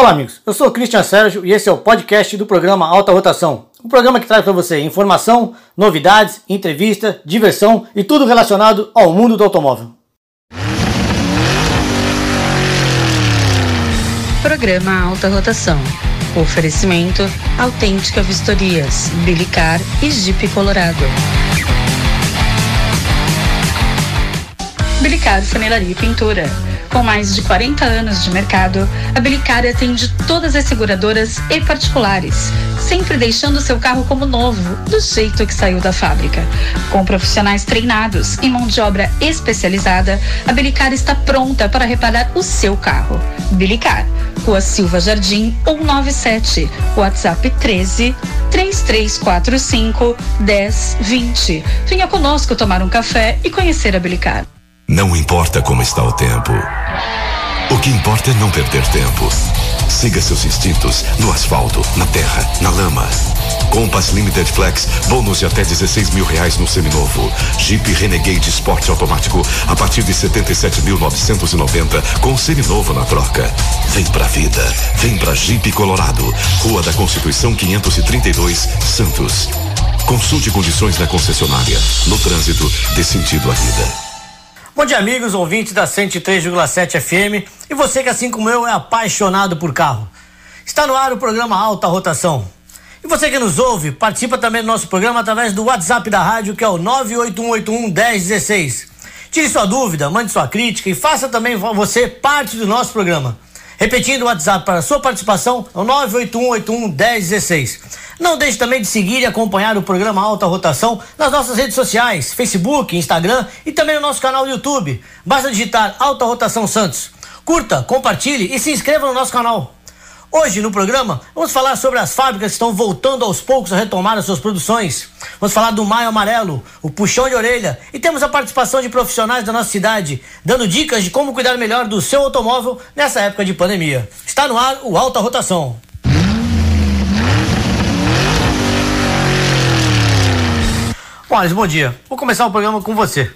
Olá, amigos. Eu sou Cristian Sérgio e esse é o podcast do programa Alta Rotação. Um programa que traz para você informação, novidades, entrevista, diversão e tudo relacionado ao mundo do automóvel. Programa Alta Rotação. Oferecimento Autêntica Vistorias, Bilicar e Jeep Colorado. Bilicar Funilaria e Pintura com mais de 40 anos de mercado, a Belicari atende todas as seguradoras e particulares, sempre deixando seu carro como novo, do jeito que saiu da fábrica. Com profissionais treinados e mão de obra especializada, a Belicari está pronta para reparar o seu carro. Belicar, Rua Silva Jardim 197, WhatsApp 13 3345 1020. Venha conosco tomar um café e conhecer a Belicar. Não importa como está o tempo. O que importa é não perder tempo. Siga seus instintos no asfalto, na terra, na lama. Compass Limited Flex, bônus de até 16 mil reais no seminovo. Jeep Renegade Sport automático a partir de 77.990 com seminovo na troca. Vem pra vida, vem pra Jeep Colorado, Rua da Constituição 532, Santos. Consulte condições na concessionária. No trânsito, dê sentido à vida. Bom dia, amigos, ouvintes da 103,7 FM e você que, assim como eu, é apaixonado por carro. Está no ar o programa Alta Rotação. E você que nos ouve, participa também do nosso programa através do WhatsApp da rádio, que é o 981811016. Tire sua dúvida, mande sua crítica e faça também você parte do nosso programa. Repetindo o WhatsApp para sua participação, é o 981811016. Não deixe também de seguir e acompanhar o programa Alta Rotação nas nossas redes sociais, Facebook, Instagram e também no nosso canal YouTube. Basta digitar Alta Rotação Santos. Curta, compartilhe e se inscreva no nosso canal. Hoje no programa vamos falar sobre as fábricas que estão voltando aos poucos a retomar as suas produções. Vamos falar do Maio Amarelo, o puxão de orelha e temos a participação de profissionais da nossa cidade, dando dicas de como cuidar melhor do seu automóvel nessa época de pandemia. Está no ar o Alta Rotação. Bom, Alice, bom dia. Vou começar o programa com você.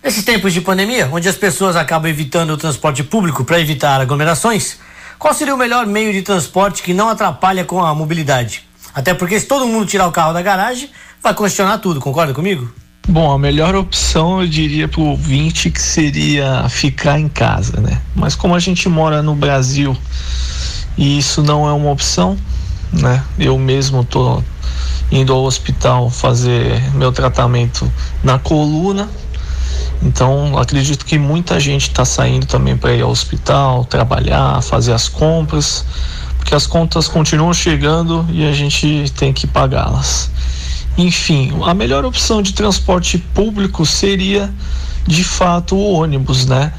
Nesses tempos de pandemia, onde as pessoas acabam evitando o transporte público para evitar aglomerações, qual seria o melhor meio de transporte que não atrapalha com a mobilidade? Até porque se todo mundo tirar o carro da garagem, vai congestionar tudo, concorda comigo? Bom, a melhor opção eu diria para o ouvinte que seria ficar em casa, né? Mas como a gente mora no Brasil e isso não é uma opção, né? Eu mesmo tô indo ao hospital fazer meu tratamento na coluna. Então, acredito que muita gente está saindo também para ir ao hospital, trabalhar, fazer as compras, porque as contas continuam chegando e a gente tem que pagá-las. Enfim, a melhor opção de transporte público seria de fato o ônibus, né?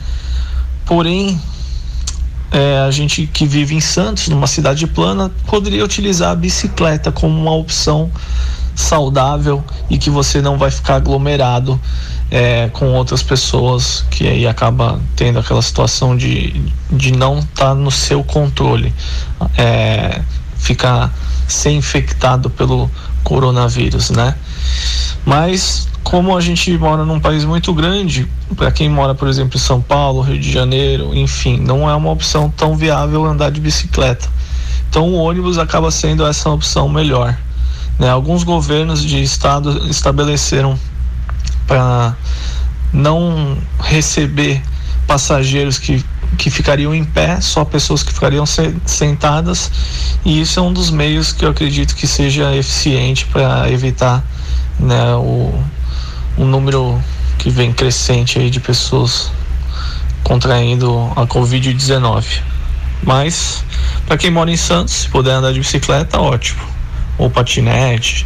Porém, é, a gente que vive em Santos, numa cidade plana, poderia utilizar a bicicleta como uma opção saudável e que você não vai ficar aglomerado é, com outras pessoas, que aí acaba tendo aquela situação de, de não estar tá no seu controle, é, ficar ser infectado pelo coronavírus, né? Mas como a gente mora num país muito grande, para quem mora, por exemplo, em São Paulo, Rio de Janeiro, enfim, não é uma opção tão viável andar de bicicleta. Então o ônibus acaba sendo essa opção melhor. Né? Alguns governos de estado estabeleceram para não receber passageiros que, que ficariam em pé, só pessoas que ficariam se, sentadas, e isso é um dos meios que eu acredito que seja eficiente para evitar né, o, número que vem crescente aí de pessoas contraindo a Covid-19. Mas, para quem mora em Santos, se puder andar de bicicleta, ótimo. Ou patinete,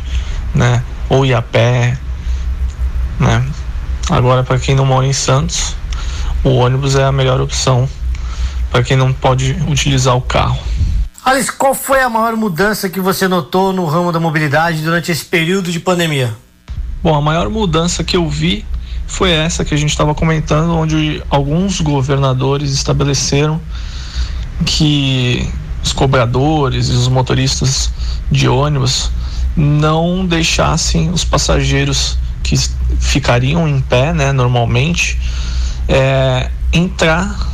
né? Ou ir a pé, né? Agora, para quem não mora em Santos, o ônibus é a melhor opção para quem não pode utilizar o carro. Alice, qual foi a maior mudança que você notou no ramo da mobilidade durante esse período de pandemia? Bom, a maior mudança que eu vi foi essa que a gente estava comentando, onde alguns governadores estabeleceram que os cobradores e os motoristas de ônibus não deixassem os passageiros que ficariam em pé, né, normalmente, é, entrar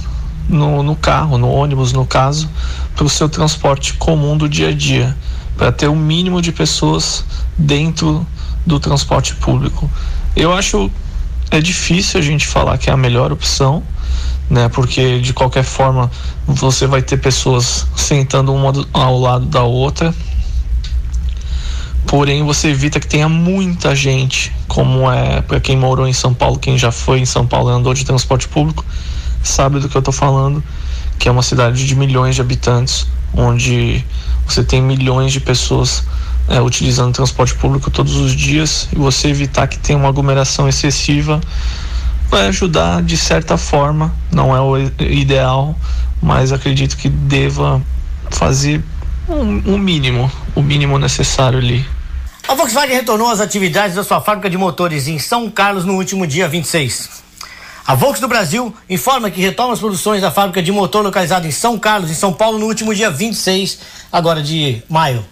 no, no carro, no ônibus, no caso, para o seu transporte comum do dia a dia, para ter o mínimo de pessoas dentro do transporte público. Eu acho é difícil a gente falar que é a melhor opção, né? Porque de qualquer forma você vai ter pessoas sentando uma ao lado da outra. Porém, você evita que tenha muita gente, como é para quem morou em São Paulo, quem já foi em São Paulo e andou de transporte público, sabe do que eu estou falando, que é uma cidade de milhões de habitantes, onde você tem milhões de pessoas é, utilizando transporte público todos os dias e você evitar que tenha uma aglomeração excessiva vai ajudar de certa forma, não é o ideal, mas acredito que deva fazer um, um mínimo, o mínimo necessário ali. A Volkswagen retornou às atividades da sua fábrica de motores em São Carlos no último dia 26. A Volkswagen do Brasil informa que retoma as produções da fábrica de motor localizada em São Carlos, em São Paulo, no último dia 26, agora de maio.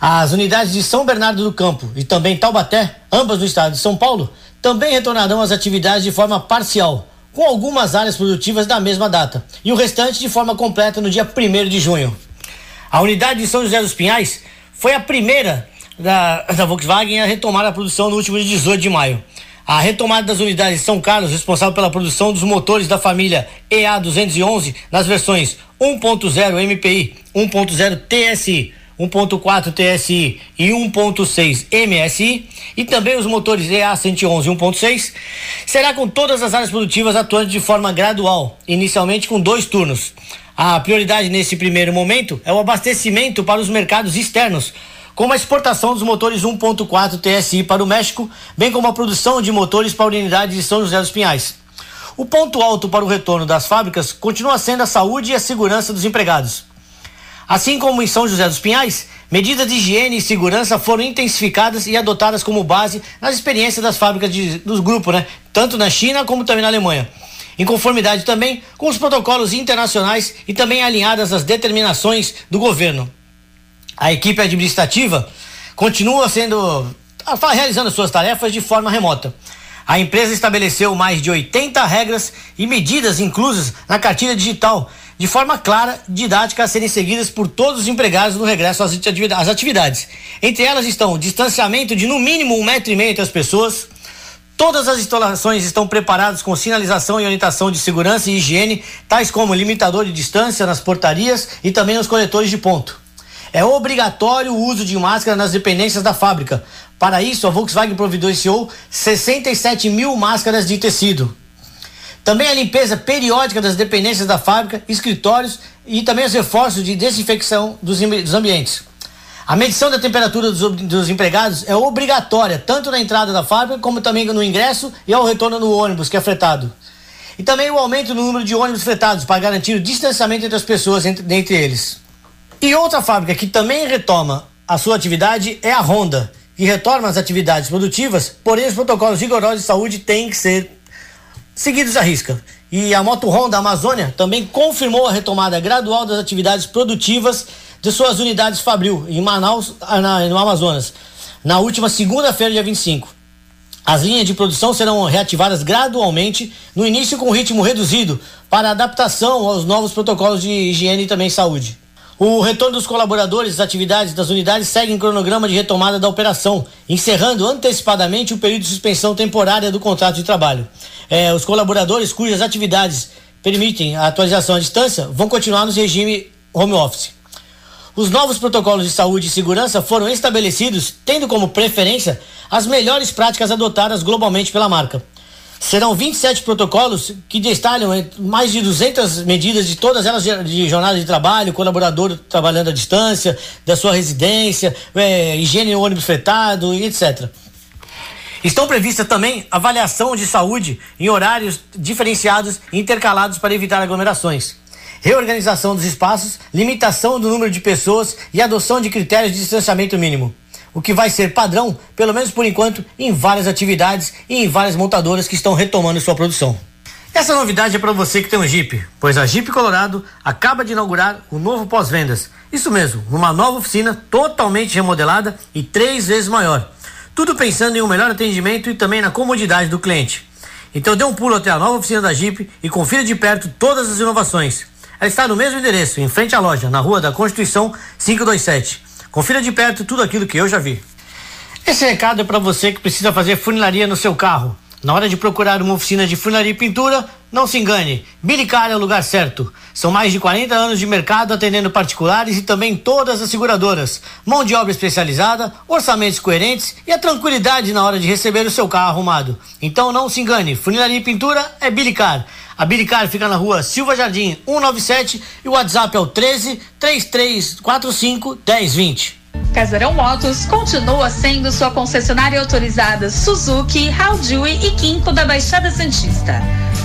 As unidades de São Bernardo do Campo e também Taubaté, ambas no estado de São Paulo, também retornarão às atividades de forma parcial, com algumas áreas produtivas da mesma data, e o restante de forma completa no dia 1 de junho. A unidade de São José dos Pinhais foi a primeira da, da Volkswagen a retomar a produção no último dia 18 de maio. A retomada das unidades de São Carlos, responsável pela produção dos motores da família EA211 nas versões 1.0 MPI, 1.0 TSI, 1.4 TSI e 1.6 MSI e também os motores EA111 e 1.6 será com todas as áreas produtivas atuando de forma gradual, inicialmente com dois turnos. A prioridade nesse primeiro momento é o abastecimento para os mercados externos, como a exportação dos motores 1.4 TSI para o México, bem como a produção de motores para a unidade de São José dos Pinhais. O ponto alto para o retorno das fábricas continua sendo a saúde e a segurança dos empregados. Assim como em São José dos Pinhais, medidas de higiene e segurança foram intensificadas e adotadas como base nas experiências das fábricas de, dos grupos, né? tanto na China como também na Alemanha. Em conformidade também com os protocolos internacionais e também alinhadas às determinações do governo. A equipe administrativa continua sendo realizando suas tarefas de forma remota. A empresa estabeleceu mais de 80 regras e medidas inclusas na cartilha digital de forma clara, didática, a serem seguidas por todos os empregados no regresso às atividades. Entre elas estão o distanciamento de no mínimo um metro e meio entre as pessoas. Todas as instalações estão preparadas com sinalização e orientação de segurança e higiene, tais como limitador de distância nas portarias e também nos coletores de ponto. É obrigatório o uso de máscara nas dependências da fábrica. Para isso, a Volkswagen providenciou 67 mil máscaras de tecido. Também a limpeza periódica das dependências da fábrica, escritórios e também os reforços de desinfecção dos, dos ambientes. A medição da temperatura dos, dos, empregados é obrigatória, tanto na entrada da fábrica como também no ingresso e ao retorno no ônibus que é fretado. E também o aumento no número de ônibus fretados para garantir o distanciamento entre as pessoas entre, entre eles. E outra fábrica que também retoma a sua atividade é a Honda, que retorna as atividades produtivas, porém os protocolos rigorosos de saúde têm que ser seguidos à risca. E a Moto Honda Amazônia também confirmou a retomada gradual das atividades produtivas de suas unidades Fabril em Manaus, ah, no Amazonas, na última segunda-feira, dia 25. As linhas de produção serão reativadas gradualmente, no início com ritmo reduzido, para adaptação aos novos protocolos de higiene e também saúde. O retorno dos colaboradores das atividades das unidades segue em cronograma de retomada da operação, encerrando antecipadamente o período de suspensão temporária do contrato de trabalho. É, os colaboradores cujas atividades permitem a atualização à distância vão continuar no regime home office. Os novos protocolos de saúde e segurança foram estabelecidos tendo como preferência as melhores práticas adotadas globalmente pela marca. Serão 27 protocolos que detalham mais de 200 medidas de todas elas de jornada de trabalho, colaborador trabalhando à distância, da sua residência, é, higiene no ônibus fretado etc. Estão previstas também avaliação de saúde em horários diferenciados e intercalados para evitar aglomerações. Reorganização dos espaços, limitação do número de pessoas e adoção de critérios de distanciamento mínimo o que vai ser padrão, pelo menos por enquanto, em várias atividades e em várias montadoras que estão retomando sua produção. Essa novidade é para você que tem um Jeep, pois a Jeep Colorado acaba de inaugurar o novo pós-vendas. Isso mesmo, numa nova oficina totalmente remodelada e três vezes maior. Tudo pensando em um melhor atendimento e também na comodidade do cliente. Então dê um pulo até a nova oficina da Jeep e confira de perto todas as inovações. Ela está no mesmo endereço, em frente à loja, na Rua da Constituição 527. Confira de perto tudo aquilo que eu já vi. Esse recado é para você que precisa fazer funilaria no seu carro. Na hora de procurar uma oficina de funilaria e pintura, não se engane, Bilicar é o lugar certo. São mais de 40 anos de mercado atendendo particulares e também todas as seguradoras. Mão de obra especializada, orçamentos coerentes e a tranquilidade na hora de receber o seu carro arrumado. Então não se engane, funilaria e pintura é Bilicar. A Bilicar fica na rua Silva Jardim 197 e o WhatsApp é o 13 3345 1020. Casarão Motos continua sendo sua concessionária autorizada Suzuki, Haldui e Quinco da Baixada Santista.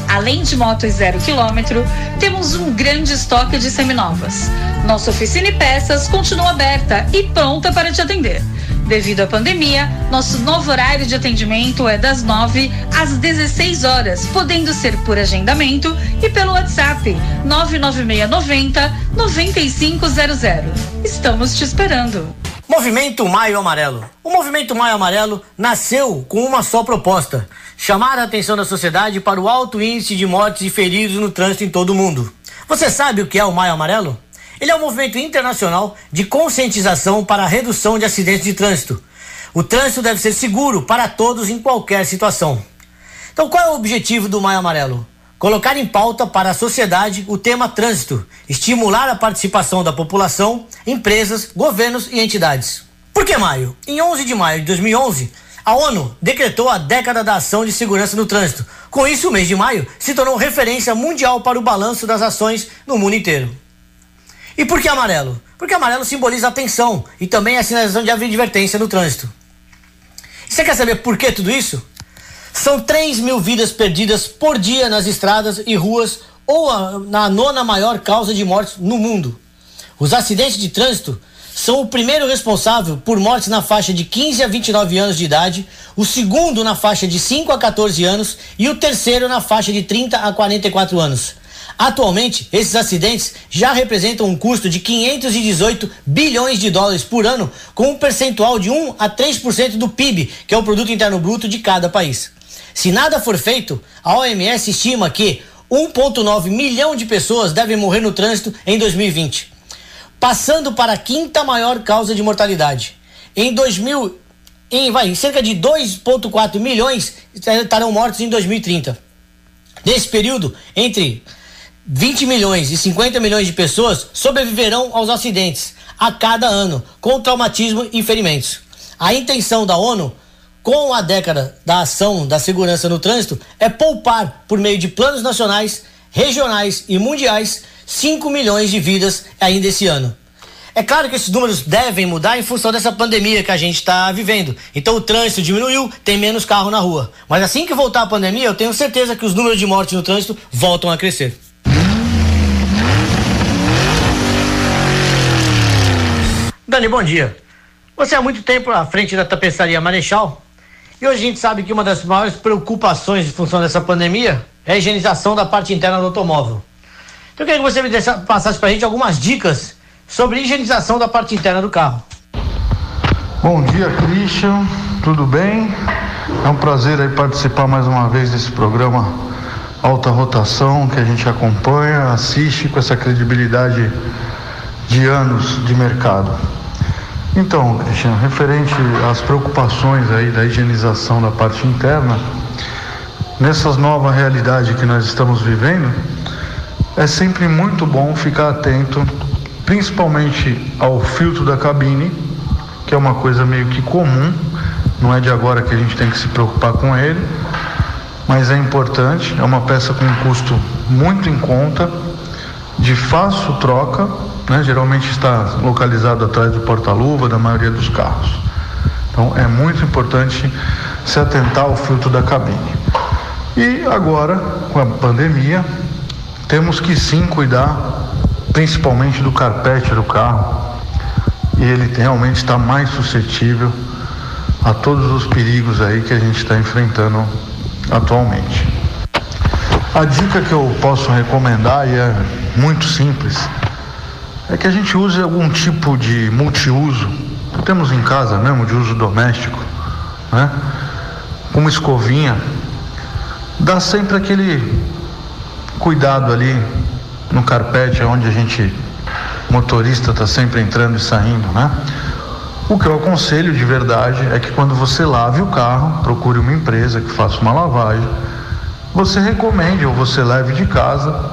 Além de motos zero quilômetro, temos um grande estoque de seminovas. Nossa oficina e peças continua aberta e pronta para te atender. Devido à pandemia, nosso novo horário de atendimento é das 9 às 16 horas, podendo ser por agendamento e pelo WhatsApp 99690 9500. Estamos te esperando. Movimento Maio Amarelo. O Movimento Maio Amarelo nasceu com uma só proposta: chamar a atenção da sociedade para o alto índice de mortes e feridos no trânsito em todo o mundo. Você sabe o que é o Maio Amarelo? Ele é um movimento internacional de conscientização para a redução de acidentes de trânsito. O trânsito deve ser seguro para todos em qualquer situação. Então, qual é o objetivo do Maio Amarelo? Colocar em pauta para a sociedade o tema trânsito, estimular a participação da população, empresas, governos e entidades. Por que maio? Em 11 de maio de 2011, a ONU decretou a década da ação de segurança no trânsito. Com isso, o mês de maio se tornou referência mundial para o balanço das ações no mundo inteiro. E por que amarelo? Porque amarelo simboliza atenção e também a sinalização de advertência no trânsito. E você quer saber por que tudo isso? São 3 mil vidas perdidas por dia nas estradas e ruas, ou a, na nona maior causa de mortes no mundo. Os acidentes de trânsito são o primeiro responsável por mortes na faixa de 15 a 29 anos de idade, o segundo na faixa de 5 a 14 anos e o terceiro na faixa de 30 a 44 anos. Atualmente, esses acidentes já representam um custo de 518 bilhões de dólares por ano, com um percentual de 1 a 3% do PIB, que é o produto interno bruto de cada país. Se nada for feito, a OMS estima que 1,9 milhão de pessoas devem morrer no trânsito em 2020, passando para a quinta maior causa de mortalidade. Em 2000, em, vai, cerca de 2,4 milhões estarão mortos em 2030. Nesse período, entre 20 milhões e 50 milhões de pessoas sobreviverão aos acidentes a cada ano, com traumatismo e ferimentos. A intenção da ONU, com a década da ação da segurança no trânsito, é poupar, por meio de planos nacionais, regionais e mundiais, 5 milhões de vidas ainda esse ano. É claro que esses números devem mudar em função dessa pandemia que a gente está vivendo. Então o trânsito diminuiu, tem menos carro na rua. Mas assim que voltar a pandemia, eu tenho certeza que os números de mortes no trânsito voltam a crescer. Dani, bom dia. Você há muito tempo à frente da tapeçaria Marechal e hoje a gente sabe que uma das maiores preocupações em função dessa pandemia é a higienização da parte interna do automóvel. Então eu queria que você me passasse para a gente algumas dicas sobre higienização da parte interna do carro. Bom dia, Christian. Tudo bem? É um prazer aí participar mais uma vez desse programa Alta Rotação que a gente acompanha, assiste com essa credibilidade de anos de mercado. Então, Cristiano, referente às preocupações aí da higienização da parte interna, nessas nova realidade que nós estamos vivendo, é sempre muito bom ficar atento, principalmente ao filtro da cabine, que é uma coisa meio que comum, não é de agora que a gente tem que se preocupar com ele, mas é importante, é uma peça com um custo muito em conta, de fácil troca né, geralmente está localizado atrás do porta-luva da maioria dos carros. Então é muito importante se atentar ao filtro da cabine. E agora, com a pandemia, temos que sim cuidar principalmente do carpete do carro. E ele realmente está mais suscetível a todos os perigos aí que a gente está enfrentando atualmente. A dica que eu posso recomendar, e é muito simples, é que a gente use algum tipo de multiuso, temos em casa mesmo, de uso doméstico, né? Uma escovinha, dá sempre aquele cuidado ali no carpete, onde a gente, motorista, está sempre entrando e saindo, né? O que eu aconselho de verdade é que quando você lave o carro, procure uma empresa que faça uma lavagem, você recomende ou você leve de casa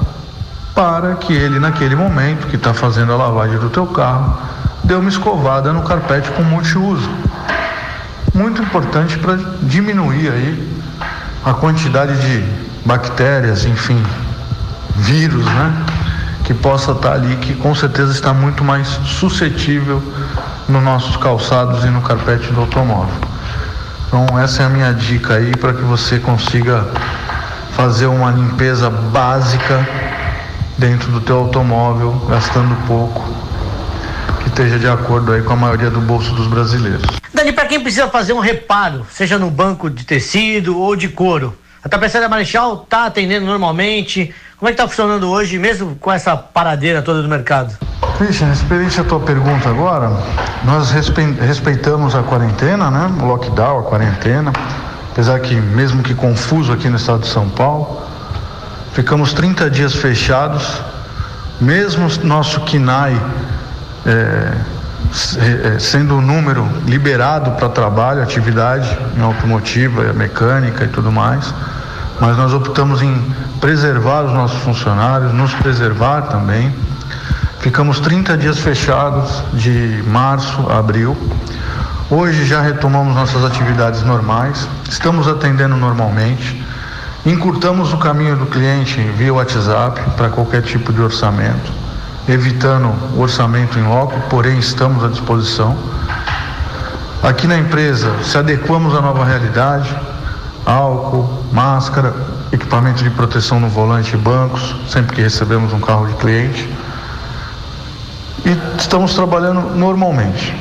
para que ele naquele momento que está fazendo a lavagem do teu carro dê uma escovada no carpete com multiuso. Muito importante para diminuir aí a quantidade de bactérias, enfim, vírus, né? Que possa estar tá ali, que com certeza está muito mais suscetível nos nossos calçados e no carpete do automóvel. Então essa é a minha dica aí para que você consiga fazer uma limpeza básica dentro do teu automóvel, gastando pouco, que esteja de acordo aí com a maioria do bolso dos brasileiros. Dani, para quem precisa fazer um reparo, seja no banco de tecido ou de couro, a Tapeçaria Marechal está atendendo normalmente? Como é que está funcionando hoje, mesmo com essa paradeira toda do mercado? Christian, referente à tua pergunta agora, nós respeitamos a quarentena, né? O lockdown, a quarentena. Apesar que, mesmo que confuso aqui no estado de São Paulo, ficamos 30 dias fechados, mesmo nosso KINAI é, é, sendo o número liberado para trabalho, atividade em automotiva, mecânica e tudo mais, mas nós optamos em preservar os nossos funcionários, nos preservar também. Ficamos 30 dias fechados de março a abril. Hoje já retomamos nossas atividades normais, estamos atendendo normalmente. Encurtamos o caminho do cliente via WhatsApp para qualquer tipo de orçamento evitando o orçamento em loco, porém estamos à disposição. Aqui na empresa, se adequamos à nova realidade, álcool, máscara, equipamento de proteção no volante e bancos, sempre que recebemos um carro de cliente. E estamos trabalhando normalmente,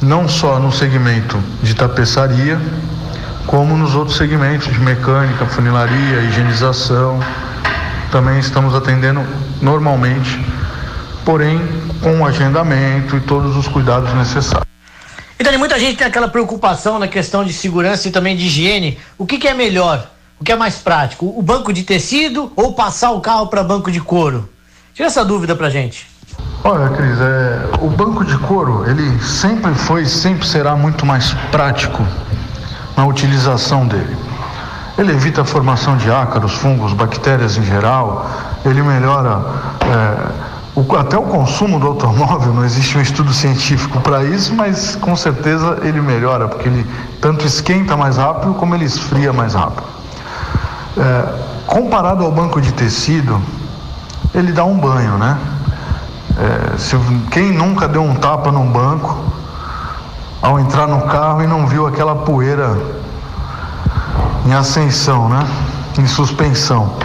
não só no segmento de tapeçaria, como nos outros segmentos de mecânica, funilaria, higienização. Também estamos atendendo normalmente porém com o agendamento e todos os cuidados necessários. Então, muita gente tem aquela preocupação na questão de segurança e também de higiene. O que, que é melhor? O que é mais prático? O banco de tecido ou passar o carro para banco de couro? Tira essa dúvida pra gente. Olha, Cris, é, o banco de couro, ele sempre foi, sempre será muito mais prático na utilização dele. Ele evita a formação de ácaros, fungos, bactérias em geral, ele melhora é, o, até o consumo do automóvel, não existe um estudo científico para isso, mas com certeza ele melhora, porque ele tanto esquenta mais rápido como ele esfria mais rápido. É, comparado ao banco de tecido, ele dá um banho, né? É, se, quem nunca deu um tapa num banco ao entrar no carro e não viu aquela poeira em ascensão, né? Em suspensão.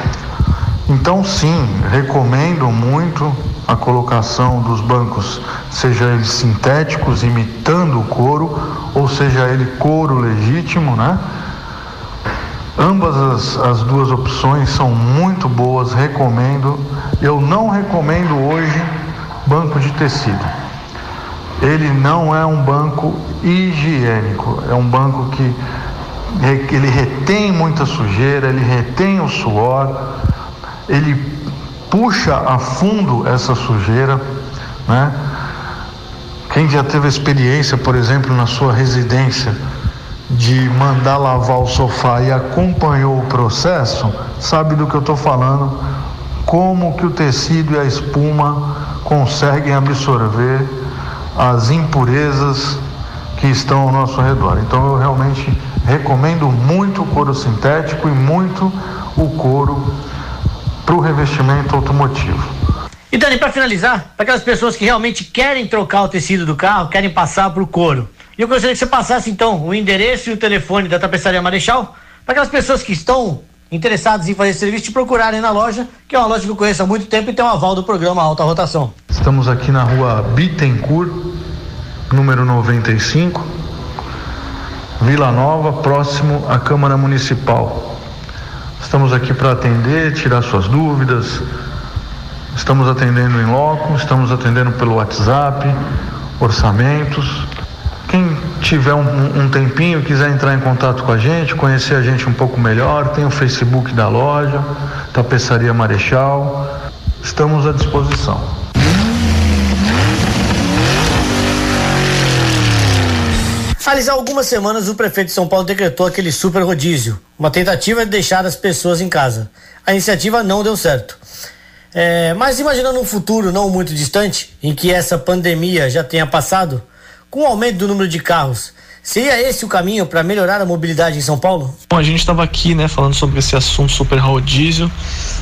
Então, sim, recomendo muito a colocação dos bancos, seja eles sintéticos, imitando o couro, ou seja ele couro legítimo, né? Ambas as, as duas opções são muito boas, recomendo. Eu não recomendo hoje banco de tecido. Ele não é um banco higiênico, é um banco que ele retém muita sujeira, ele retém o suor, ele puxa a fundo essa sujeira, né? Quem já teve experiência, por exemplo, na sua residência, de mandar lavar o sofá e acompanhou o processo, sabe do que eu estou falando, como que o tecido e a espuma conseguem absorver as impurezas que estão ao nosso redor. Então eu realmente recomendo muito o couro sintético e muito o couro para o revestimento automotivo. E Dani, para finalizar, para aquelas pessoas que realmente querem trocar o tecido do carro, querem passar para o couro, eu gostaria que você passasse então o endereço e o telefone da Tapeçaria Marechal para aquelas pessoas que estão interessadas em fazer serviço te procurarem na loja, que é uma loja que eu conheço há muito tempo e tem um aval do programa Alta Rotação. Estamos aqui na rua Bittencourt, número 95, Vila Nova, próximo à Câmara Municipal. Estamos aqui para atender, tirar suas dúvidas. Estamos atendendo em loco, estamos atendendo pelo WhatsApp, orçamentos. Quem tiver um, um tempinho, quiser entrar em contato com a gente, conhecer a gente um pouco melhor, tem o Facebook da loja, Tapeçaria Marechal. estamos à disposição. Faz algumas semanas o prefeito de São Paulo decretou aquele super rodízio, uma tentativa de deixar as pessoas em casa. A iniciativa não deu certo. É, mas imaginando um futuro não muito distante, em que essa pandemia já tenha passado, com o aumento do número de carros, seria esse o caminho para melhorar a mobilidade em São Paulo? Bom, a gente estava aqui, né, falando sobre esse assunto super rodízio.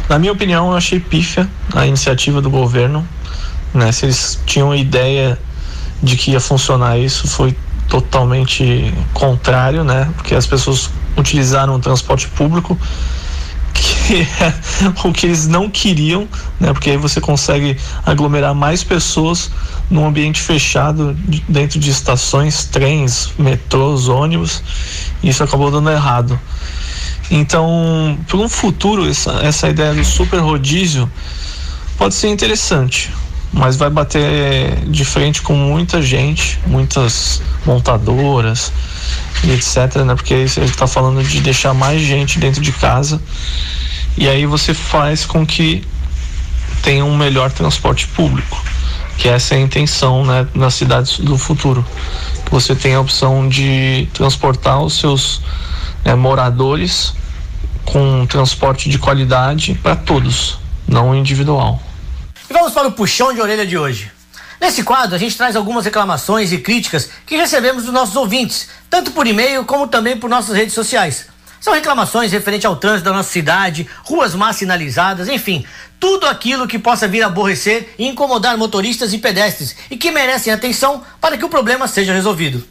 Na minha opinião, eu achei pífia a iniciativa do governo. Né? Se eles tinham a ideia de que ia funcionar isso, foi totalmente contrário, né? Porque as pessoas utilizaram o transporte público que é o que eles não queriam, né? Porque aí você consegue aglomerar mais pessoas num ambiente fechado dentro de estações, trens, metrôs, ônibus. E isso acabou dando errado. Então, para um futuro, essa, essa ideia do super rodízio pode ser interessante, mas vai bater de frente com muita gente, muitas montadoras e etc, né? Porque ele está falando de deixar mais gente dentro de casa e aí você faz com que tenha um melhor transporte público, que essa é a intenção, né, nas cidades do futuro, você tenha a opção de transportar os seus né, moradores com transporte de qualidade para todos, não individual. Vamos para o puxão de orelha de hoje. Nesse quadro, a gente traz algumas reclamações e críticas que recebemos dos nossos ouvintes, tanto por e-mail como também por nossas redes sociais. São reclamações referentes ao trânsito da nossa cidade, ruas mal sinalizadas, enfim, tudo aquilo que possa vir a aborrecer e incomodar motoristas e pedestres e que merecem atenção para que o problema seja resolvido.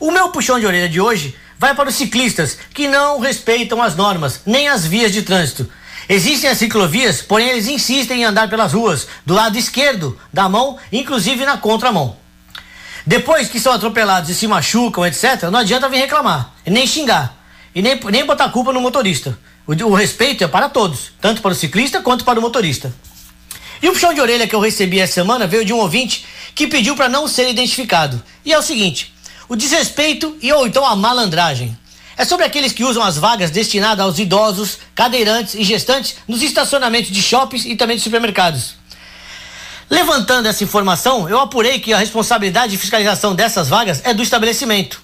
O meu puxão de orelha de hoje vai para os ciclistas que não respeitam as normas nem as vias de trânsito. Existem as ciclovias, porém eles insistem em andar pelas ruas do lado esquerdo da mão, inclusive na contramão. Depois que são atropelados e se machucam, etc., não adianta vir reclamar, nem xingar. E nem, nem botar culpa no motorista. O, o respeito é para todos, tanto para o ciclista quanto para o motorista. E o puxão de orelha que eu recebi essa semana veio de um ouvinte que pediu para não ser identificado. E é o seguinte: o desrespeito e ou então a malandragem. É sobre aqueles que usam as vagas destinadas aos idosos, cadeirantes e gestantes nos estacionamentos de shoppings e também de supermercados. Levantando essa informação, eu apurei que a responsabilidade de fiscalização dessas vagas é do estabelecimento.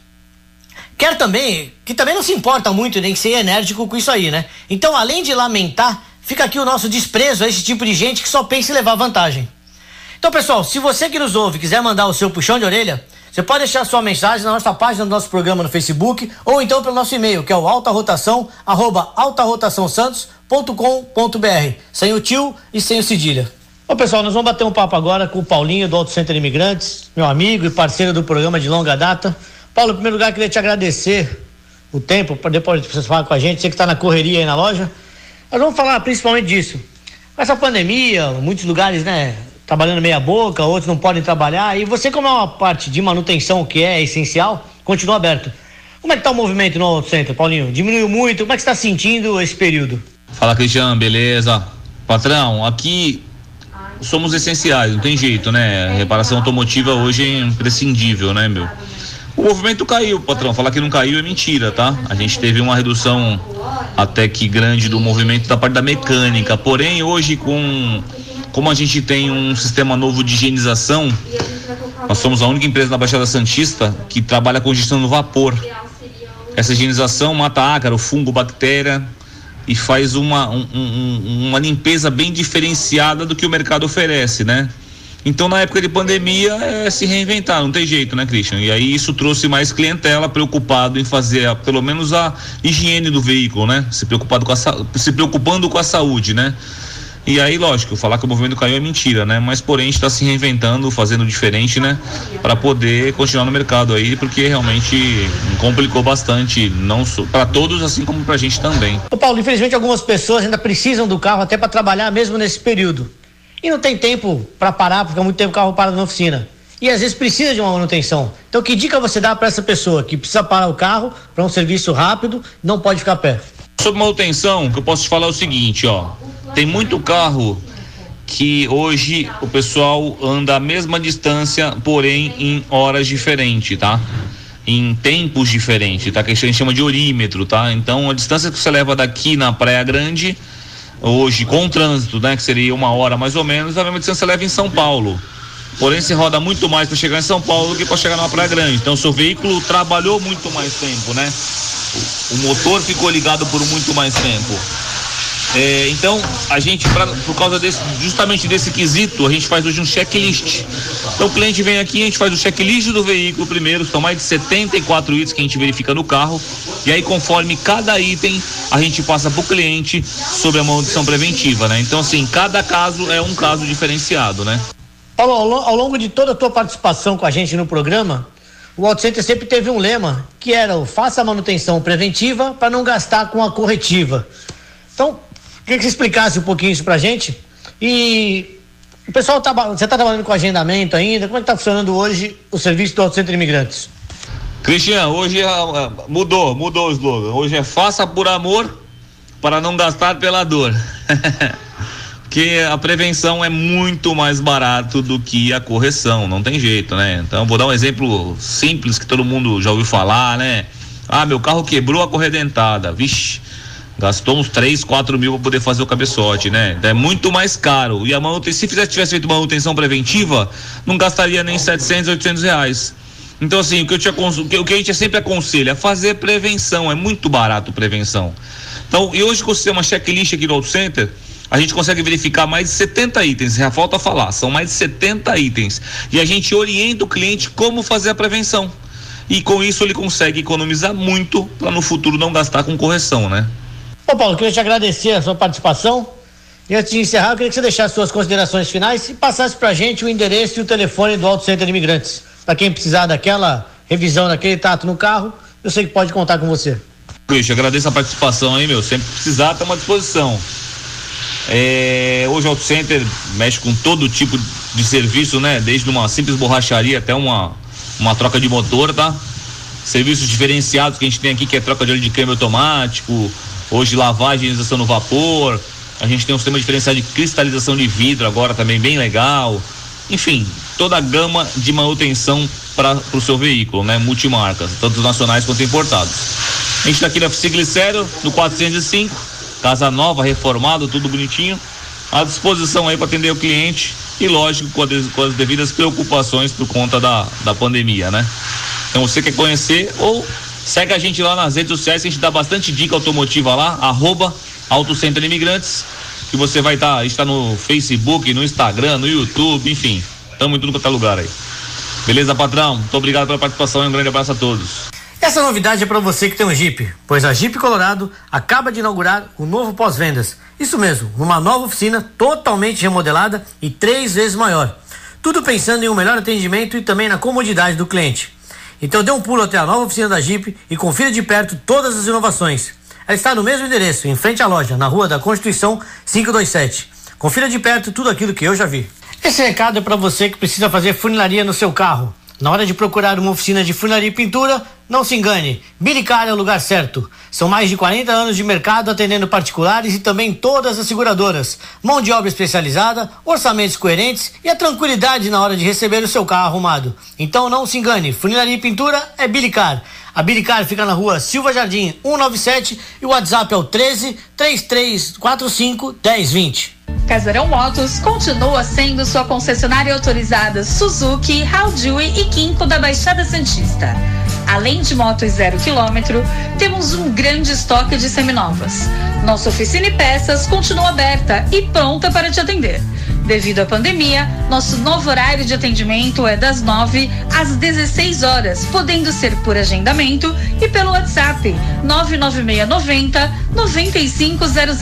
Quer também, que também não se importa muito nem ser enérgico com isso aí, né? Então, além de lamentar, fica aqui o nosso desprezo a esse tipo de gente que só pensa em levar vantagem. Então, pessoal, se você que nos ouve quiser mandar o seu puxão de orelha, você pode deixar sua mensagem na nossa página do nosso programa no Facebook ou então pelo nosso e-mail, que é o altarotação, arroba altarotaçãosantos.com.br, sem o tio e sem o cedilha. Bom, pessoal, nós vamos bater um papo agora com o Paulinho do Auto Center Imigrantes, meu amigo e parceiro do programa de longa data. Paulo, em primeiro lugar, queria te agradecer o tempo, para depois de você falar com a gente, você que está na correria aí na loja. Nós vamos falar principalmente disso. Essa pandemia, muitos lugares, né, trabalhando meia boca, outros não podem trabalhar, e você, como é uma parte de manutenção que é essencial, continua aberto. Como é que está o movimento no Center, Paulinho? Diminuiu muito? Como é que está sentindo esse período? Fala, Cristiano, beleza? Patrão, aqui somos essenciais, não tem jeito, né? A reparação automotiva hoje é imprescindível, né, meu? O movimento caiu, patrão. Falar que não caiu é mentira, tá? A gente teve uma redução até que grande do movimento da parte da mecânica. Porém, hoje, com como a gente tem um sistema novo de higienização, nós somos a única empresa na Baixada Santista que trabalha com gestão no vapor. Essa higienização mata ácaro, fungo, bactéria e faz uma, um, um, uma limpeza bem diferenciada do que o mercado oferece, né? Então, na época de pandemia, é se reinventar, não tem jeito, né, Christian? E aí isso trouxe mais clientela preocupado em fazer a, pelo menos a higiene do veículo, né? Se preocupado com a, se preocupando com a saúde, né? E aí, lógico, falar que o movimento caiu é mentira, né? Mas porém a gente está se reinventando, fazendo diferente, né? Para poder continuar no mercado aí, porque realmente complicou bastante, não para todos, assim como para a gente também. Ô Paulo, infelizmente algumas pessoas ainda precisam do carro até para trabalhar mesmo nesse período e não tem tempo para parar, porque há muito tempo o carro parado na oficina. E às vezes precisa de uma manutenção. Então, que dica você dá para essa pessoa que precisa parar o carro para um serviço rápido, não pode ficar perto? Sobre manutenção, o que eu posso te falar é o seguinte, ó. Tem muito carro que hoje o pessoal anda a mesma distância, porém em horas diferentes, tá? Em tempos diferentes, tá? Que a gente chama de orímetro, tá? Então a distância que você leva daqui na Praia Grande hoje com trânsito, né, que seria uma hora mais ou menos, a mesma distância leva em São Paulo. Porém, se roda muito mais para chegar em São Paulo do que para chegar na Praia Grande. Então, seu veículo trabalhou muito mais tempo, né? O motor ficou ligado por muito mais tempo. É, então, a gente, pra, por causa desse, justamente desse quesito, a gente faz hoje um checklist. Então, o cliente vem aqui, a gente faz o checklist do veículo primeiro, são mais de 74 itens que a gente verifica no carro, e aí, conforme cada item, a gente passa para o cliente sobre a manutenção preventiva, né? Então, assim, cada caso é um caso diferenciado, né? Paulo, ao longo de toda a tua participação com a gente no programa, o Auto Center sempre teve um lema, que era o faça a manutenção preventiva para não gastar com a corretiva. Então, Queria que você explicasse um pouquinho isso pra gente. E o pessoal tá, você está trabalhando com agendamento ainda? Como é que está funcionando hoje o serviço do Auto Centro Imigrantes? Cristian, hoje uh, mudou, mudou o slogan. Hoje é faça por amor para não gastar pela dor. Porque a prevenção é muito mais barato do que a correção, não tem jeito, né? Então vou dar um exemplo simples que todo mundo já ouviu falar, né? Ah, meu carro quebrou a corredentada. Vixe, gastou uns 3, 4 mil para poder fazer o cabeçote, né? É muito mais caro. E a manutenção, se fizesse, tivesse feito manutenção preventiva, não gastaria nem 700, 800 reais. Então, assim, o que, eu o que a gente sempre aconselha é fazer prevenção, é muito barato prevenção. Então, e hoje com o sistema checklist aqui do Auto Center, a gente consegue verificar mais de 70 itens, já falta falar, são mais de 70 itens. E a gente orienta o cliente como fazer a prevenção. E com isso ele consegue economizar muito para no futuro não gastar com correção, né? Ô Paulo, queria te agradecer a sua participação. E antes de encerrar, eu queria que você deixasse suas considerações finais e passasse pra gente o endereço e o telefone do Auto Center Imigrantes. Para quem precisar daquela revisão, daquele tato no carro, eu sei que pode contar com você. Luiz, agradeço a participação aí, meu. Sempre precisar, estamos à disposição. É, hoje o Auto Center mexe com todo tipo de serviço, né? Desde uma simples borracharia até uma, uma troca de motor, tá? Serviços diferenciados que a gente tem aqui, que é troca de óleo de câmbio automático, hoje lavagem no vapor. A gente tem um sistema diferenciado de cristalização de vidro agora também bem legal. Enfim, toda a gama de manutenção para o seu veículo, né? Multimarcas, tanto nacionais quanto importados. A gente está aqui na Ficiglicério, no 405, casa nova, reformado, tudo bonitinho. À disposição aí para atender o cliente e, lógico, com, com as devidas preocupações por conta da, da pandemia, né? Então, você quer conhecer ou Segue a gente lá nas redes sociais, a gente dá bastante dica automotiva lá, arroba Auto Center Imigrantes, que você vai estar, tá, está no Facebook, no Instagram, no YouTube, enfim, estamos em tudo quanto é lugar aí. Beleza, patrão? Muito obrigado pela participação e um grande abraço a todos. Essa novidade é para você que tem um Jeep, pois a Jeep Colorado acaba de inaugurar o novo pós-vendas. Isso mesmo, uma nova oficina totalmente remodelada e três vezes maior. Tudo pensando em um melhor atendimento e também na comodidade do cliente. Então dê um pulo até a nova oficina da Jeep e confira de perto todas as inovações. Ela está no mesmo endereço, em frente à loja, na Rua da Constituição 527. Confira de perto tudo aquilo que eu já vi. Esse recado é para você que precisa fazer funilaria no seu carro. Na hora de procurar uma oficina de funilaria e pintura, não se engane, Bilicar é o lugar certo. São mais de 40 anos de mercado atendendo particulares e também todas as seguradoras. Mão de obra especializada, orçamentos coerentes e a tranquilidade na hora de receber o seu carro arrumado. Então não se engane, funilaria e pintura é Bilicar. A Bilicar fica na rua Silva Jardim 197 e o WhatsApp é o 13 3345 1020. Casarão Motos continua sendo sua concessionária autorizada Suzuki, Haldui e Quinco da Baixada Santista. Além de motos zero quilômetro, temos um grande estoque de seminovas. Nossa oficina e peças continua aberta e pronta para te atender. Devido à pandemia, nosso novo horário de atendimento é das 9 às 16 horas, podendo ser por agendamento e pelo WhatsApp 99690 9500.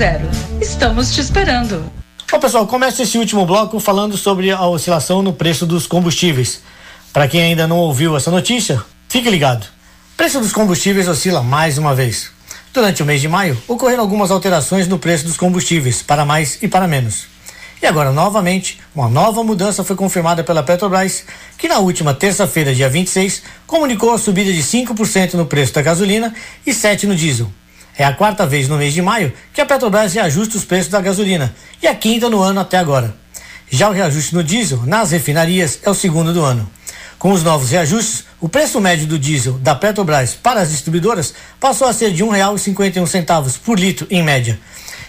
Estamos te esperando. Bom, pessoal, começa esse último bloco falando sobre a oscilação no preço dos combustíveis. Para quem ainda não ouviu essa notícia, fique ligado. Preço dos combustíveis oscila mais uma vez. Durante o mês de maio, ocorreram algumas alterações no preço dos combustíveis, para mais e para menos. E agora, novamente, uma nova mudança foi confirmada pela Petrobras, que na última terça-feira, dia 26, comunicou a subida de 5% no preço da gasolina e 7% no diesel. É a quarta vez no mês de maio que a Petrobras reajusta os preços da gasolina e a quinta no ano até agora. Já o reajuste no diesel nas refinarias é o segundo do ano. Com os novos reajustes, o preço médio do diesel da Petrobras para as distribuidoras passou a ser de R$ 1,51 por litro em média.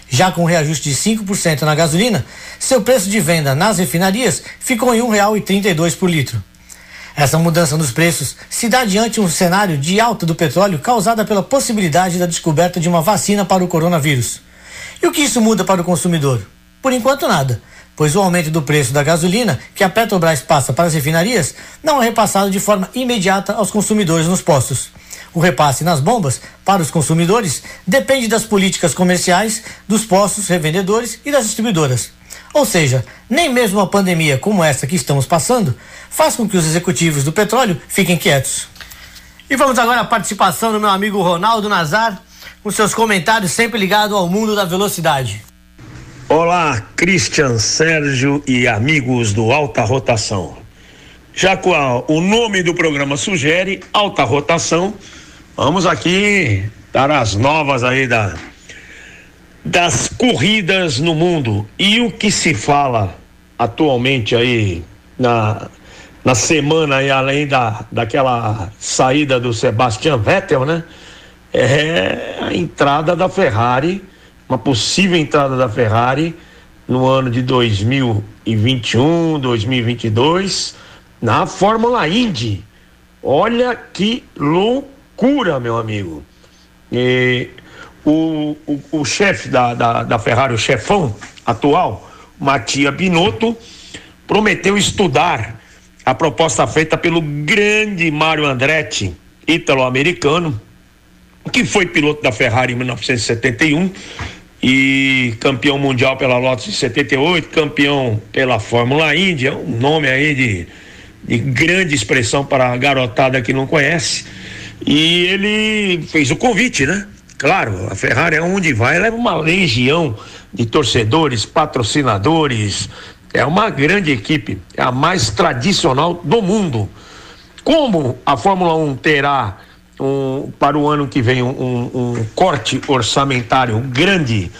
Já com um reajuste de 5% na gasolina, seu preço de venda nas refinarias ficou em R$ 1,32 por litro. Essa mudança nos preços se dá diante um cenário de alta do petróleo causada pela possibilidade da descoberta de uma vacina para o coronavírus. E o que isso muda para o consumidor? Por enquanto, nada, pois o aumento do preço da gasolina que a Petrobras passa para as refinarias não é repassado de forma imediata aos consumidores nos postos. O repasse nas bombas para os consumidores depende das políticas comerciais, dos postos revendedores e das distribuidoras. Ou seja, nem mesmo uma pandemia como essa que estamos passando faz com que os executivos do petróleo fiquem quietos. E vamos agora à participação do meu amigo Ronaldo Nazar, com seus comentários sempre ligados ao mundo da velocidade. Olá, Christian, Sérgio e amigos do Alta Rotação. Já qual o nome do programa sugere, Alta Rotação, Vamos aqui dar as novas aí da, das corridas no mundo e o que se fala atualmente aí na, na semana e além da, daquela saída do Sebastian Vettel, né? É a entrada da Ferrari, uma possível entrada da Ferrari no ano de 2021, 2022 na Fórmula Indy. Olha que loucura meu amigo. E o, o, o chefe da, da, da Ferrari, o chefão atual, Matia Binotto, prometeu estudar a proposta feita pelo grande Mário Andretti, ítalo-americano, que foi piloto da Ferrari em 1971 e campeão mundial pela Lotus em 78, campeão pela Fórmula Índia, um nome aí de, de grande expressão para a garotada que não conhece. E ele fez o convite, né? Claro, a Ferrari é onde vai, leva uma legião de torcedores, patrocinadores, é uma grande equipe, é a mais tradicional do mundo. Como a Fórmula 1 terá um, para o ano que vem um, um, corte orçamentário grande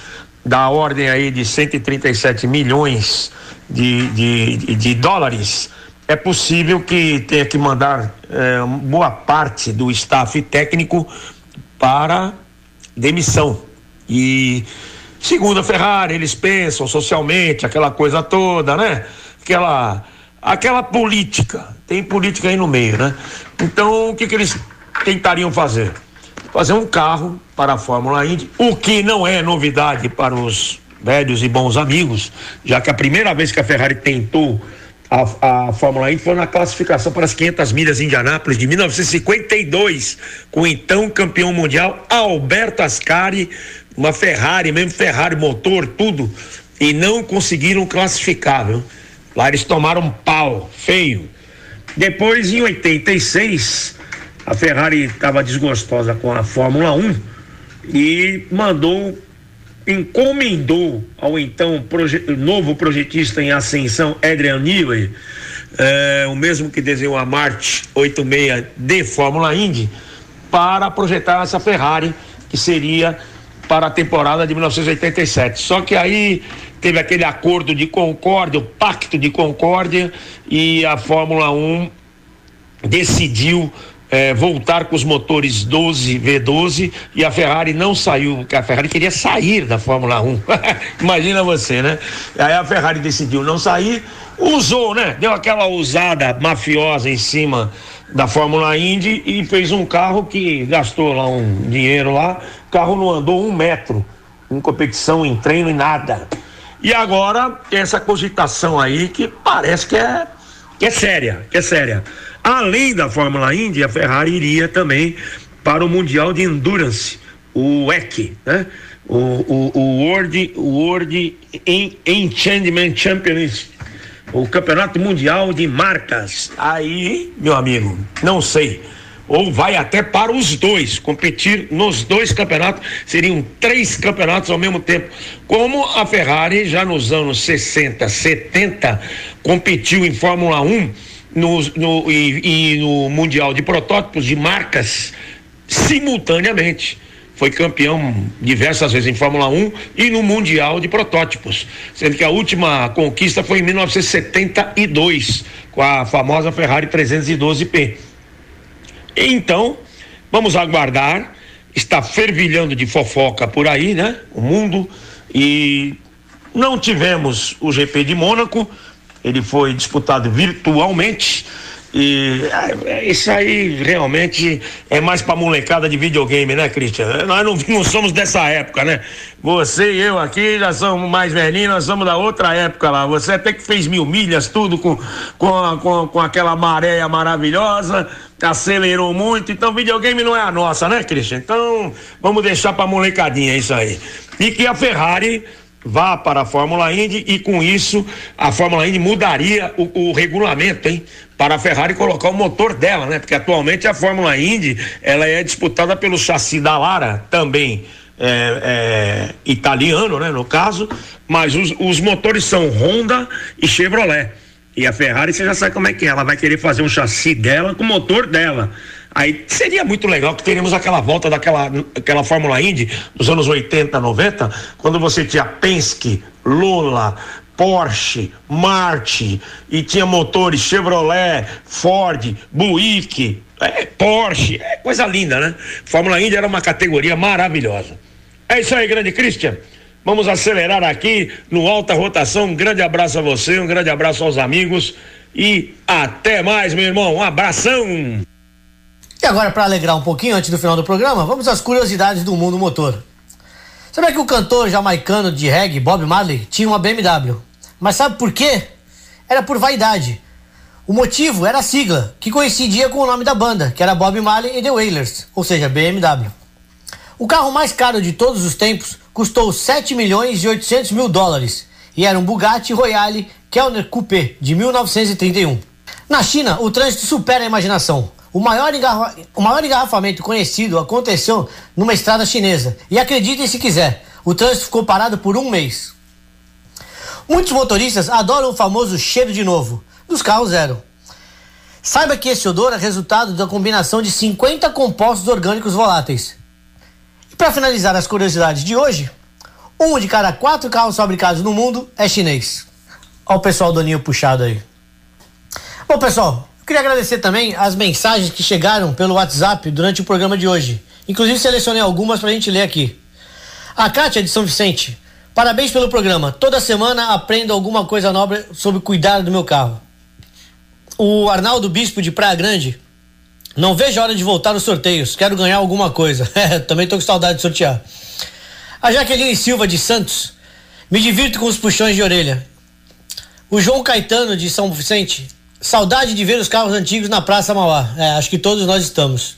da ordem aí de 137 milhões de, de, de, dólares, é possível que tenha que mandar é, boa parte do staff técnico para demissão. E segundo a Ferrari, eles pensam socialmente, aquela coisa toda, né? Aquela, aquela política, tem política aí no meio, né? Então, o que, que eles tentariam fazer? Fazer um carro para a Fórmula Indy, o que não é novidade para os velhos e bons amigos, já que a primeira vez que a Ferrari tentou a, a Fórmula E foi na classificação para as 500 milhas em Indianápolis de 1952, com o então campeão mundial Alberto Ascari, uma Ferrari, mesmo Ferrari motor, tudo, e não conseguiram classificar, viu? Lá eles tomaram pau feio. Depois, em 86, a Ferrari estava desgostosa com a Fórmula 1 e mandou encomendou ao então proje novo projetista em ascensão, Adrian Newey, é, o mesmo que desenhou a Marte 86 de Fórmula Indy, para projetar essa Ferrari, que seria para a temporada de 1987. Só que aí teve aquele acordo de concórdia, o pacto de concórdia, e a Fórmula 1 decidiu é, voltar com os motores 12 V12 e a Ferrari não saiu, porque a Ferrari queria sair da Fórmula 1. Imagina você, né? Aí a Ferrari decidiu não sair, usou, né? Deu aquela usada mafiosa em cima da Fórmula Indy e fez um carro que gastou lá um dinheiro lá, o carro não andou um metro em competição, em treino e nada. E agora essa cogitação aí que parece que é que é séria, que é séria. Além da Fórmula Indy, a Ferrari iria também para o Mundial de Endurance, o WEC, né? O, o, o World, World Enchantment Championship, o Campeonato Mundial de Marcas. Aí, meu amigo, não sei. Ou vai até para os dois, competir nos dois campeonatos, seriam três campeonatos ao mesmo tempo. Como a Ferrari já nos anos 60, 70 competiu em Fórmula 1 no, no, e, e no Mundial de Protótipos de Marcas simultaneamente foi campeão diversas vezes em Fórmula 1 e no Mundial de Protótipos, sendo que a última conquista foi em 1972, com a famosa Ferrari 312P. Então, vamos aguardar, está fervilhando de fofoca por aí, né? O mundo E não tivemos o GP de Mônaco, ele foi disputado virtualmente. E é, isso aí realmente é mais pra molecada de videogame, né, Cristian? Nós não, não, somos dessa época, né? Você e eu aqui já somos mais velhinhos, nós somos da outra época lá. Você até que fez mil milhas, tudo com, com, com, com aquela maré maravilhosa, acelerou muito. Então, videogame não é a nossa, né, Cristian? Então, vamos deixar pra molecadinha isso aí. E que a Ferrari vá para a Fórmula Indy e com isso a Fórmula Indy mudaria o, o, regulamento, hein? Para a Ferrari colocar o motor dela, né? Porque atualmente a Fórmula Indy ela é disputada pelo chassi da Lara, também é, é, italiano, né? No caso, mas os, os motores são Honda e Chevrolet. E a Ferrari, você já sabe como é que é, ela vai querer fazer um chassi dela com o motor dela. Aí seria muito legal que teríamos aquela volta daquela aquela Fórmula Indy dos anos 80, 90, quando você tinha Penske, Lula, Porsche, Martin e tinha motores Chevrolet, Ford, Buick, é, Porsche, é coisa linda, né? Fórmula Indy era uma categoria maravilhosa. É isso aí, grande Christian. Vamos acelerar aqui no Alta Rotação. Um grande abraço a você, um grande abraço aos amigos e até mais, meu irmão. Um abração. E agora, para alegrar um pouquinho antes do final do programa, vamos às curiosidades do mundo motor. Sabia que o cantor jamaicano de reggae Bob Marley tinha uma BMW? Mas sabe por quê? Era por vaidade. O motivo era a sigla, que coincidia com o nome da banda, que era Bob Marley e The Wailers, ou seja, BMW. O carro mais caro de todos os tempos custou 7 milhões e 800 mil dólares e era um Bugatti Royale Kellner Coupé de 1931. Na China, o trânsito supera a imaginação. O maior, engarra... o maior engarrafamento conhecido aconteceu numa estrada chinesa. E acreditem se quiser, o trânsito ficou parado por um mês. Muitos motoristas adoram o famoso cheiro de novo, dos carros zero. Saiba que esse odor é resultado da combinação de 50 compostos orgânicos voláteis. E para finalizar as curiosidades de hoje, um de cada quatro carros fabricados no mundo é chinês. Olha o pessoal do Ninho puxado aí. Bom, pessoal, Queria agradecer também as mensagens que chegaram pelo WhatsApp durante o programa de hoje. Inclusive selecionei algumas para a gente ler aqui. A Kátia de São Vicente. Parabéns pelo programa. Toda semana aprendo alguma coisa nova sobre cuidar do meu carro. O Arnaldo Bispo de Praia Grande. Não vejo a hora de voltar aos sorteios. Quero ganhar alguma coisa. Também tô com saudade de sortear. A Jaqueline Silva de Santos. Me divirto com os puxões de orelha. O João Caetano de São Vicente. Saudade de ver os carros antigos na Praça Mauá. É, acho que todos nós estamos.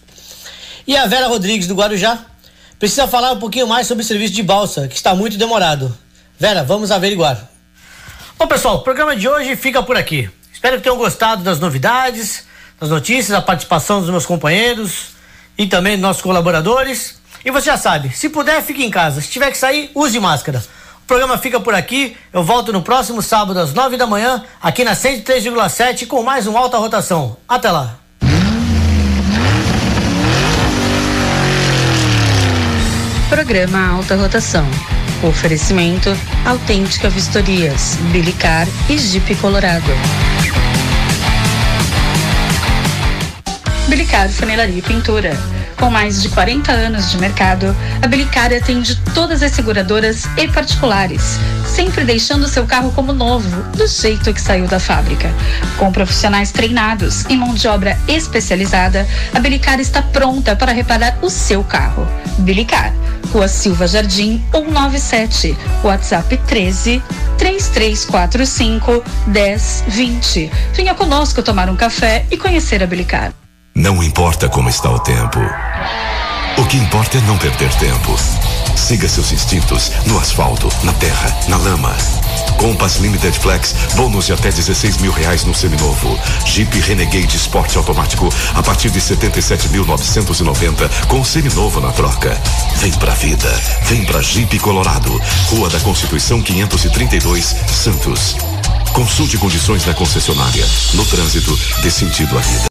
E a Vera Rodrigues do Guarujá precisa falar um pouquinho mais sobre o serviço de balsa, que está muito demorado. Vera, vamos averiguar. Bom, pessoal, o programa de hoje fica por aqui. Espero que tenham gostado das novidades, das notícias, da participação dos meus companheiros e também dos nossos colaboradores. E você já sabe, se puder, fique em casa. Se tiver que sair, use máscara programa fica por aqui. Eu volto no próximo sábado às 9 da manhã, aqui na 103,7 com mais um Alta Rotação. Até lá. Programa Alta Rotação. Oferecimento Autêntica Vistorias, Bilicar e Jeep Colorado. Bilicar Funilaria e Pintura com mais de 40 anos de mercado, a Belicari atende todas as seguradoras e particulares, sempre deixando seu carro como novo, do jeito que saiu da fábrica. Com profissionais treinados e mão de obra especializada, a Belicari está pronta para reparar o seu carro. Belicar, Rua Silva Jardim 197, WhatsApp 13 3345 1020. Venha conosco tomar um café e conhecer a Belicar. Não importa como está o tempo. O que importa é não perder tempo. Siga seus instintos no asfalto, na terra, na lama. Compass Limited Flex, bônus de até 16 mil reais no seminovo. Jeep Renegade Sport automático a partir de 77.990 com seminovo na troca. Vem pra vida, vem pra Jeep Colorado, Rua da Constituição 532, Santos. Consulte condições da concessionária. No trânsito, dê sentido à vida.